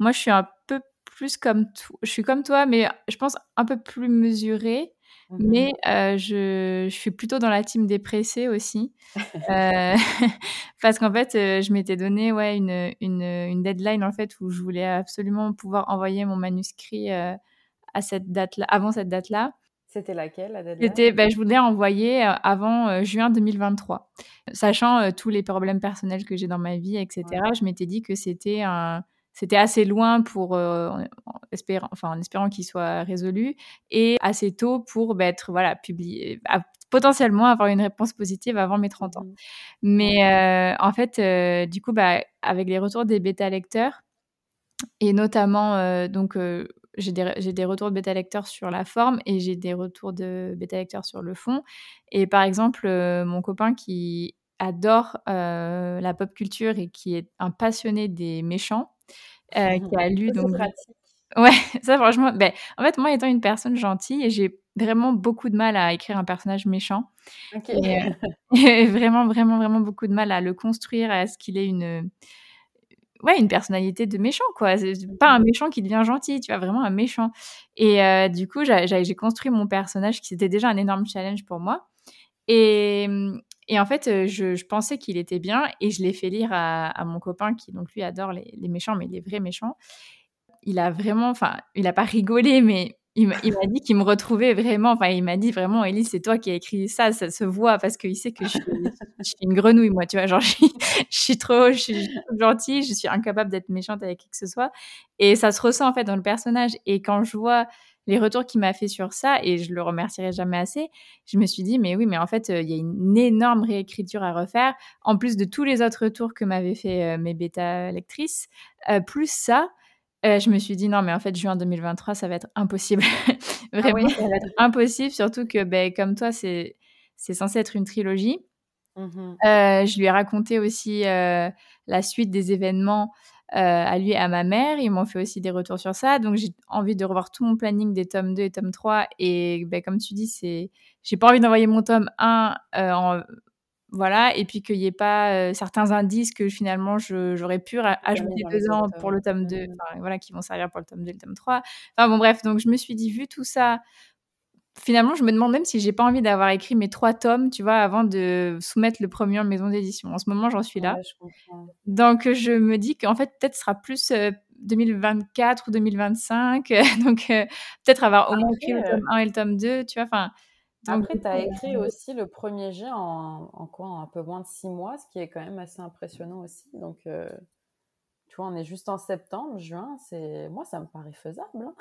Speaker 1: Moi je suis un peu plus comme je suis comme toi mais je pense un peu plus mesurée Mmh Mais je, je, suis plutôt dans la team des pressés aussi. euh, parce qu'en fait, je m'étais donné ouais, une, une, une, deadline en fait, où je voulais absolument pouvoir envoyer mon manuscrit à cette date-là, avant cette date-là.
Speaker 2: C'était laquelle, la
Speaker 1: deadline? C'était, ben, Je voulais envoyer avant juin 2023. Sachant tous les problèmes personnels que j'ai dans ma vie, etc., je m'étais dit que c'était un c'était assez loin pour euh, en, espérant, enfin, en espérant qu'il soit résolu et assez tôt pour bah, être voilà publié potentiellement avoir une réponse positive avant mes 30 ans. Mmh Mais euh, en fait, euh, du coup, bah, avec les retours des bêta lecteurs et notamment donc j'ai des, des, retours de bêta lecteurs sur la forme et j'ai des retours de bêta lecteurs sur le fond. Et par exemple, mon copain qui adore la pop culture et qui est un passionné des méchants, euh, qui a lu donc Ouais, ça franchement, ben, en fait, moi étant une personne gentille, j'ai vraiment beaucoup de mal à écrire un personnage méchant. Et, euh, vraiment, vraiment, vraiment beaucoup de mal à le construire, à ce qu'il ait une, ouais, une personnalité de méchant, quoi. C'est pas un mmh. méchant qui devient gentil, tu vois, vraiment un méchant. Et euh, du coup, j'ai construit mon personnage, qui c'était déjà un énorme challenge pour moi. Et, et en fait, euh, je, pensais qu'il était bien et je l'ai fait lire à, mon copain qui, donc lui, adore les, méchants, mais les vrais méchants. Il a vraiment, enfin, il n'a pas rigolé, mais il m'a dit qu'il me retrouvait vraiment. Enfin, il m'a dit vraiment, Elise, c'est toi qui as écrit ça, ça se voit parce qu'il sait que je suis, une grenouille, moi, tu vois. Genre, je suis, trop, je suis gentille, je suis incapable d'être méchante avec qui que ce soit. Et ça se ressent en fait dans le personnage. Et quand je vois les retours qu'il m'a fait sur ça, et je le remercierai jamais assez, je me suis dit, mais oui, mais en fait, euh, il y a une énorme réécriture à refaire, en plus de tous les autres retours que m'avaient fait euh, mes bêta lectrices, euh, plus ça, je me suis dit, non, mais en fait, juin 2023, ça va être impossible. Ah Vraiment, ça va être impossible, surtout que, ben, comme toi, c'est censé être une trilogie. Mmh je lui ai raconté aussi la suite des événements à lui et à ma mère. Ils m'ont fait aussi des retours sur ça. Donc, j'ai envie de revoir tout mon planning des tomes 2 et tome 3. Et ben, comme tu dis, c'est j'ai pas envie d'envoyer mon tome 1 euh, en voilà, et puis qu'il n'y ait pas euh, certains indices que finalement j'aurais pu ajouter ans pour le tome 2, voilà, qui vont servir pour le tome 2 et le tome 3. Enfin bon, bref, donc je me suis dit, vu tout ça, finalement, je me demande même si j'ai pas envie d'avoir écrit mes trois tomes, tu vois, avant de soumettre le premier en maison d'édition. En ce moment, j'en suis là. Donc, je me dis qu'en fait, peut-être sera plus 2024 euh, ou 2025. donc, euh, peut-être avoir au moins écrit le tome 1 et le tome 2, tu vois. Enfin,
Speaker 2: après, tu as écrit aussi le premier jet en, en, quoi Un peu moins de six mois, ce qui est quand même assez impressionnant aussi. Donc, euh, tu vois, on est juste en septembre, juin, c'est moi ça me paraît faisable. Hein.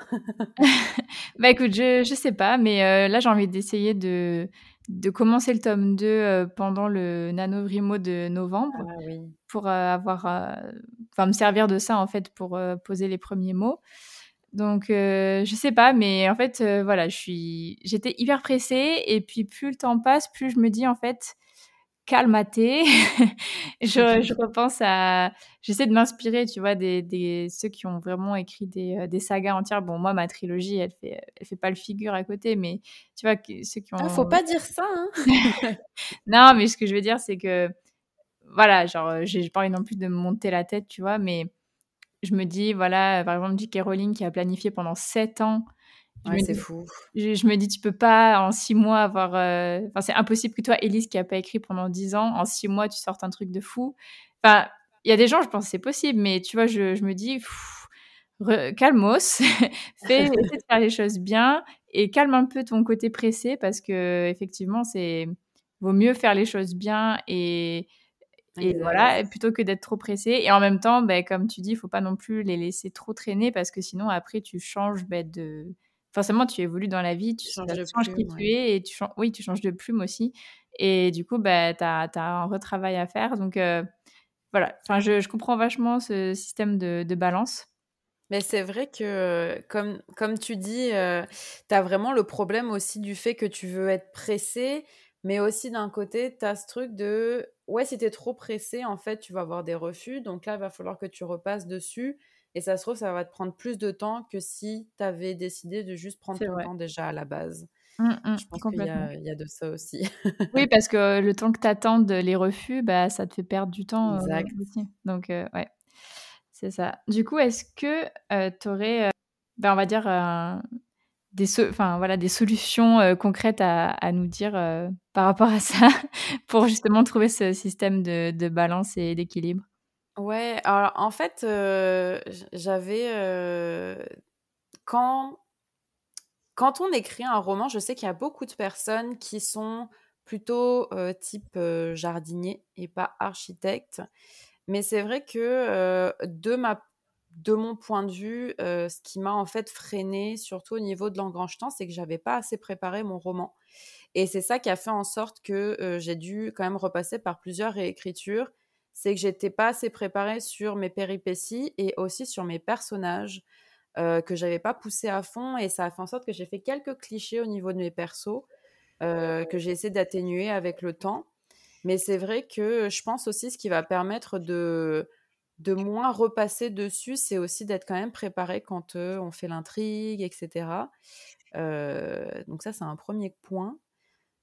Speaker 1: bah écoute, je je sais pas, mais euh, là j'ai envie d'essayer de de commencer le tome 2 euh, pendant le NaNoWriMo de novembre ah pour euh, avoir enfin me servir de ça en fait pour poser les premiers mots. Donc je sais pas, mais en fait voilà, je suis j'étais hyper pressée et puis plus le temps passe, plus je me dis en fait calmaté. je, je, repense à. J'essaie de m'inspirer, tu vois, des, des, ceux qui ont vraiment écrit des, euh, des, sagas entières. Bon, moi, ma trilogie, elle fait, elle fait pas le figure à côté, mais tu vois, ceux qui ont.
Speaker 2: Ah, faut pas dire ça, hein
Speaker 1: Non, mais ce que je veux dire, c'est que. Voilà, genre, j'ai pas envie non plus de me monter la tête, tu vois, mais je me dis, voilà, par exemple, J.K. Rowling qui a planifié pendant sept ans
Speaker 2: c'est fou.
Speaker 1: Je, me dis, tu peux pas en six mois avoir. Euh, enfin, c'est impossible que toi, Elise, qui a pas écrit pendant dix ans, en six mois, tu sortes un truc de fou. Enfin, il y a des gens, je pense que c'est possible, mais tu vois, je, je me dis, calmos, fais, essaie de faire les choses bien et calme un peu ton côté pressé parce que effectivement, c'est vaut mieux faire les choses bien et, et voilà, plutôt que d'être trop pressé. Et en même temps, ben, comme tu dis, il faut pas non plus les laisser trop traîner parce que sinon, après, tu changes ben, de, forcément, tu évolues dans la vie, tu, changes, qui tu es et tu changes, oui, tu changes de plume aussi. Et du coup, bah, tu as, un retravail à faire. Donc, euh, voilà, enfin, je, je, comprends vachement ce système de, de balance.
Speaker 2: Mais c'est vrai que, comme, comme tu dis, euh, tu as vraiment le problème aussi du fait que tu veux être pressé, mais aussi d'un côté, tu as ce truc de, ouais, si tu es trop pressé, en fait, tu vas avoir des refus. Donc là, il va falloir que tu repasses dessus Et ça se trouve, ça va te prendre plus de temps que si tu avais décidé de juste prendre ton temps déjà à la base.
Speaker 1: Mmh, mmh,
Speaker 2: je pense qu'il y, y, a de ça aussi.
Speaker 1: oui, parce que le temps que tu attendes les refus, bah, ça te fait perdre du temps
Speaker 2: exact.
Speaker 1: aussi. Donc, ouais, c'est ça. Du coup, est-ce que tu aurais, bah, on va dire, des, enfin, voilà, des solutions concrètes à, à, nous dire par rapport à ça pour justement trouver ce système de, de balance et d'équilibre?
Speaker 2: Ouais, alors en fait, j'avais quand quand on écrit un roman, je sais qu'il y a beaucoup de personnes qui sont plutôt type jardinier et pas architecte. Mais c'est vrai que de ma de mon point de vue, ce qui m'a en fait freiné, surtout au niveau de l'engrange-temps, c'est que j'avais pas assez préparé mon roman. Et c'est ça qui a fait en sorte que j'ai dû quand même repasser par plusieurs réécritures. C'est que j'étais pas assez préparée sur mes péripéties et aussi sur mes personnages que j'avais pas poussé à fond. Et ça a fait en sorte que j'ai fait quelques clichés au niveau de mes persos que j'ai essayé d'atténuer avec le temps. Mais c'est vrai que je pense aussi ce qui va permettre de de moins repasser dessus, c'est aussi d'être quand même préparé quand on fait l'intrigue, etc. donc ça, c'est un premier point.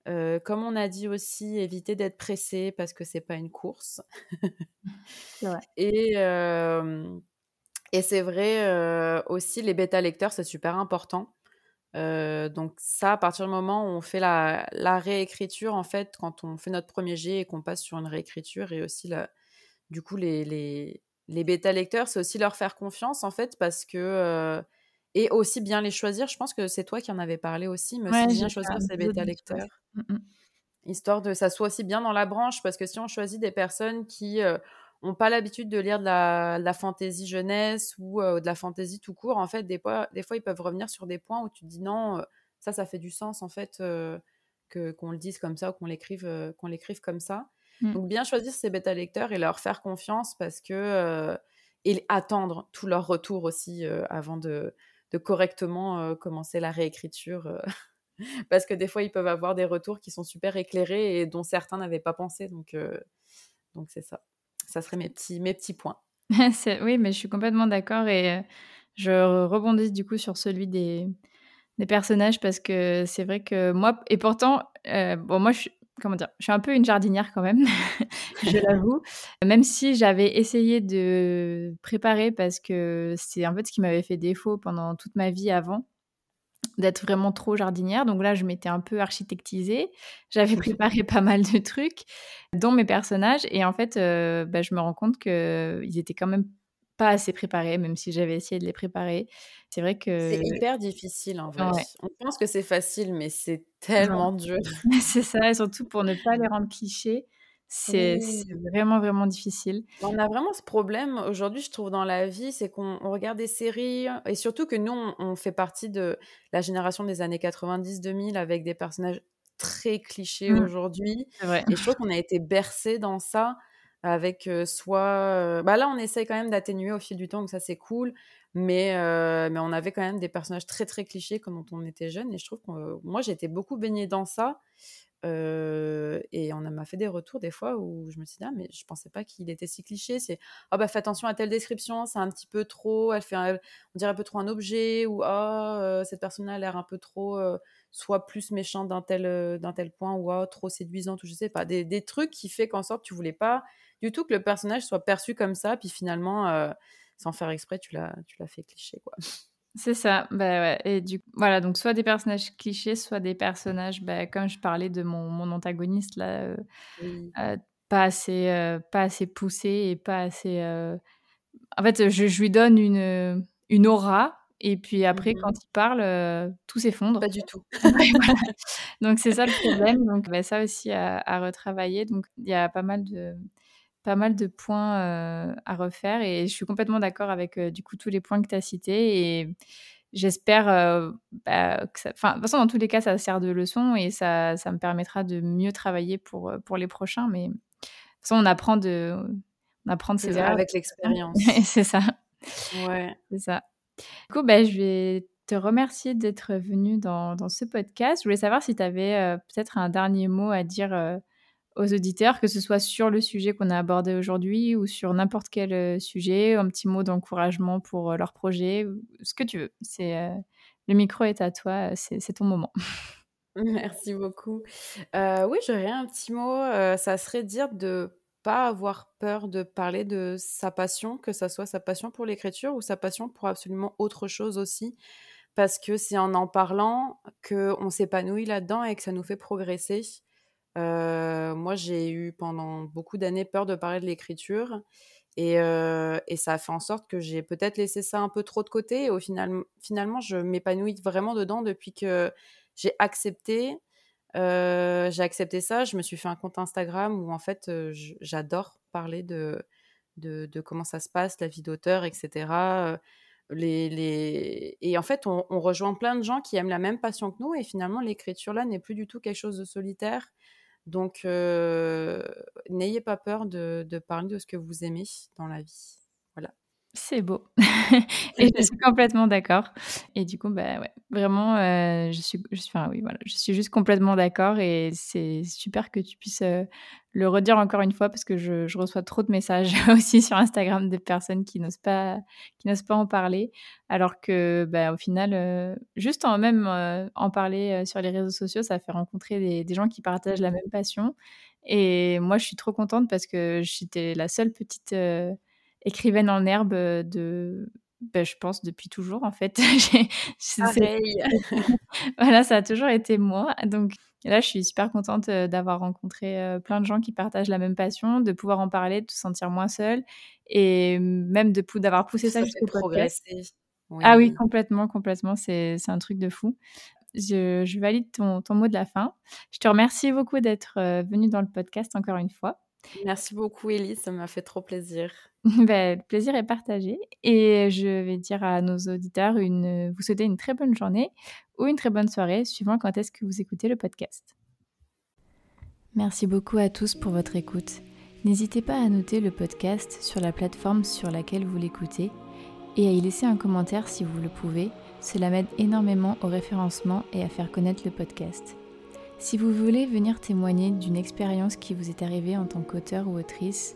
Speaker 2: Comme on a dit aussi, éviter d'être pressé parce que c'est pas une course. Et, et c'est vrai aussi, les bêta lecteurs, c'est super important. donc ça, à partir du moment où on fait la, la, réécriture, en fait, quand on fait notre premier jet et qu'on passe sur une réécriture, et aussi la, du coup les, les, les bêta lecteurs, c'est aussi leur faire confiance en fait parce que et aussi bien les choisir. Je pense que c'est toi qui en avais parlé aussi, mais aussi bien choisir ces bêta lecteurs, mmh, mmh. histoire de ça soit aussi bien dans la branche parce que si on choisit des personnes qui n'ont euh, pas l'habitude de lire de la, de fantaisie jeunesse ou euh, de la fantaisie tout court, en fait, des fois, des fois, ils peuvent revenir sur des points où tu te dis non, ça, ça fait du sens en fait que qu'on le dise comme ça ou qu'on l'écrive qu'on l'écrive comme ça. Mmh. Donc bien choisir ces bêta lecteurs et leur faire confiance parce que euh, et attendre tout leur retour aussi euh, avant de, de correctement commencer la réécriture parce que des fois ils peuvent avoir des retours qui sont super éclairés et dont certains n'avaient pas pensé donc donc c'est ça. Ça serait mes petits mes petits points.
Speaker 1: oui, mais je suis complètement d'accord et je rebondis du coup sur celui des, des personnages parce que c'est vrai que moi et pourtant bon moi je comment dire, je suis un peu une jardinière quand même, je l'avoue. Même si j'avais essayé de préparer parce que c'est en fait ce qui m'avait fait défaut pendant toute ma vie avant d'être vraiment trop jardinière. Donc là, je m'étais un peu architectisée. J'avais préparé pas mal de trucs, dont mes personnages. Et en fait, euh, bah, je me rends compte qu'ils étaient quand même pas assez préparés, même si j'avais essayé de les préparer. C'est vrai que.
Speaker 2: C'est hyper difficile en vrai. On pense que c'est facile, mais c'est tellement dur.
Speaker 1: c'est ça, et surtout pour ne pas les rendre clichés. C'est vraiment, vraiment difficile.
Speaker 2: On a vraiment ce problème aujourd'hui, je trouve, dans la vie, c'est qu'on regarde des séries, et surtout que nous, on, fait partie de la génération des années 90-2000 avec des personnages très clichés mmh. aujourd'hui. Et je trouve qu'on a été bercé dans ça avec soit... bah là, on essaye quand même d'atténuer au fil du temps, donc ça, c'est cool. Mais, mais on avait quand même des personnages très, très clichés quand on était jeune. Et je trouve que moi, j'ai été beaucoup baignée dans ça. et on m'a fait des retours des fois où je me suis dit, ah, mais je pensais pas qu'il était si cliché. C'est, ah bah fais attention à telle description, c'est un petit peu trop, elle fait on dirait un peu trop un objet, ou ah, cette personne-là a l'air un peu trop, soit plus méchante d'un tel, d'un tel point, ou ah, trop séduisante, ou je sais pas. Des, des trucs qui fait qu'en sorte, tu voulais pas du tout que le personnage soit perçu comme ça, puis finalement, euh, sans faire exprès, tu l'as, tu l'as fait cliché, quoi.
Speaker 1: C'est ça, bah ouais. Et du voilà, donc soit des personnages clichés, soit des personnages, bah, comme je parlais de mon, mon antagoniste là, euh, euh, pas assez, pas assez poussé et pas assez. En fait, je, lui donne une, une aura. Et puis après, mmh quand il parle, tout s'effondre.
Speaker 2: Pas du tout.
Speaker 1: Donc c'est ça le problème. Donc bah, ça aussi à, à retravailler. Donc il y a pas mal de, pas mal de points euh, à refaire et je suis complètement d'accord avec euh, du coup tous les points que tu as cités et j'espère euh, bah, que ça... Enfin, de toute façon, dans tous les cas, ça sert de leçon et ça, ça me permettra de mieux travailler pour, pour les prochains. Mais de toute façon, on apprend de, on apprend de ses erreurs.
Speaker 2: Avec l'expérience.
Speaker 1: c'est ça.
Speaker 2: Ouais.
Speaker 1: C'est ça. Du coup, bah, je vais te remercier d'être venu dans, dans, ce podcast. Je voulais savoir si tu avais peut-être un dernier mot à dire aux auditeurs, que ce soit sur le sujet qu'on a abordé aujourd'hui ou sur n'importe quel sujet, un petit mot d'encouragement pour leur projet, ce que tu veux. C'est le micro est à toi, c'est ton moment.
Speaker 2: Merci beaucoup. oui, j'aurais un petit mot. ça serait dire de pas avoir peur de parler de sa passion, que ça soit sa passion pour l'écriture ou sa passion pour absolument autre chose aussi. Parce que c'est en en parlant qu'on s'épanouit là-dedans et que ça nous fait progresser. Moi, j'ai eu pendant beaucoup d'années peur de parler de l'écriture. Et, et, ça a fait en sorte que j'ai peut-être laissé ça un peu trop de côté. Et au final, finalement, je m'épanouis vraiment dedans depuis que j'ai accepté j'ai accepté ça, je me suis fait un compte Instagram où en fait j'adore parler de, comment ça se passe, la vie d'auteur, etc. Et en fait, on, rejoint plein de gens qui aiment la même passion que nous et finalement l'écriture là n'est plus du tout quelque chose de solitaire. Donc n'ayez pas peur de, de parler de ce que vous aimez dans la vie.
Speaker 1: C'est beau. et je suis complètement d'accord. Et du coup, bah ouais, vraiment, euh, je suis, je suis, enfin, oui, voilà, je suis juste complètement d'accord. Et c'est super que tu puisses euh, le redire encore une fois parce que je, je, reçois trop de messages aussi sur Instagram de personnes qui n'osent pas, qui n'osent pas en parler, alors que, bah, au final, euh, juste en même en parler sur les réseaux sociaux, ça fait rencontrer des, des, gens qui partagent la même passion. Et moi, je suis trop contente parce que j'étais la seule petite écrivaine en herbe de, ben, je pense depuis toujours en fait. Voilà, ça a toujours été moi. Donc là, je suis super contente d'avoir rencontré plein de gens qui partagent la même passion, de pouvoir en parler, de se sentir moins seule et même de d'avoir poussé ça, jusqu'au podcast. Ah oui, complètement, complètement. C'est un truc de fou. Je, je valide ton, ton, mot de la fin. Je te remercie beaucoup d'être venue dans le podcast encore une fois.
Speaker 2: Merci beaucoup, Elise. Ça m'a fait trop plaisir.
Speaker 1: Ben, le plaisir est partagé. Et je vais dire à nos auditeurs une, vous souhaiter une très bonne journée ou une très bonne soirée, suivant quand est-ce que vous écoutez le podcast. Merci beaucoup à tous pour votre écoute. N'hésitez pas à noter le podcast sur la plateforme sur laquelle vous l'écoutez et à y laisser un commentaire si vous le pouvez. Cela m'aide énormément au référencement et à faire connaître le podcast. Si vous voulez venir témoigner d'une expérience qui vous est arrivée en tant qu'auteur ou autrice,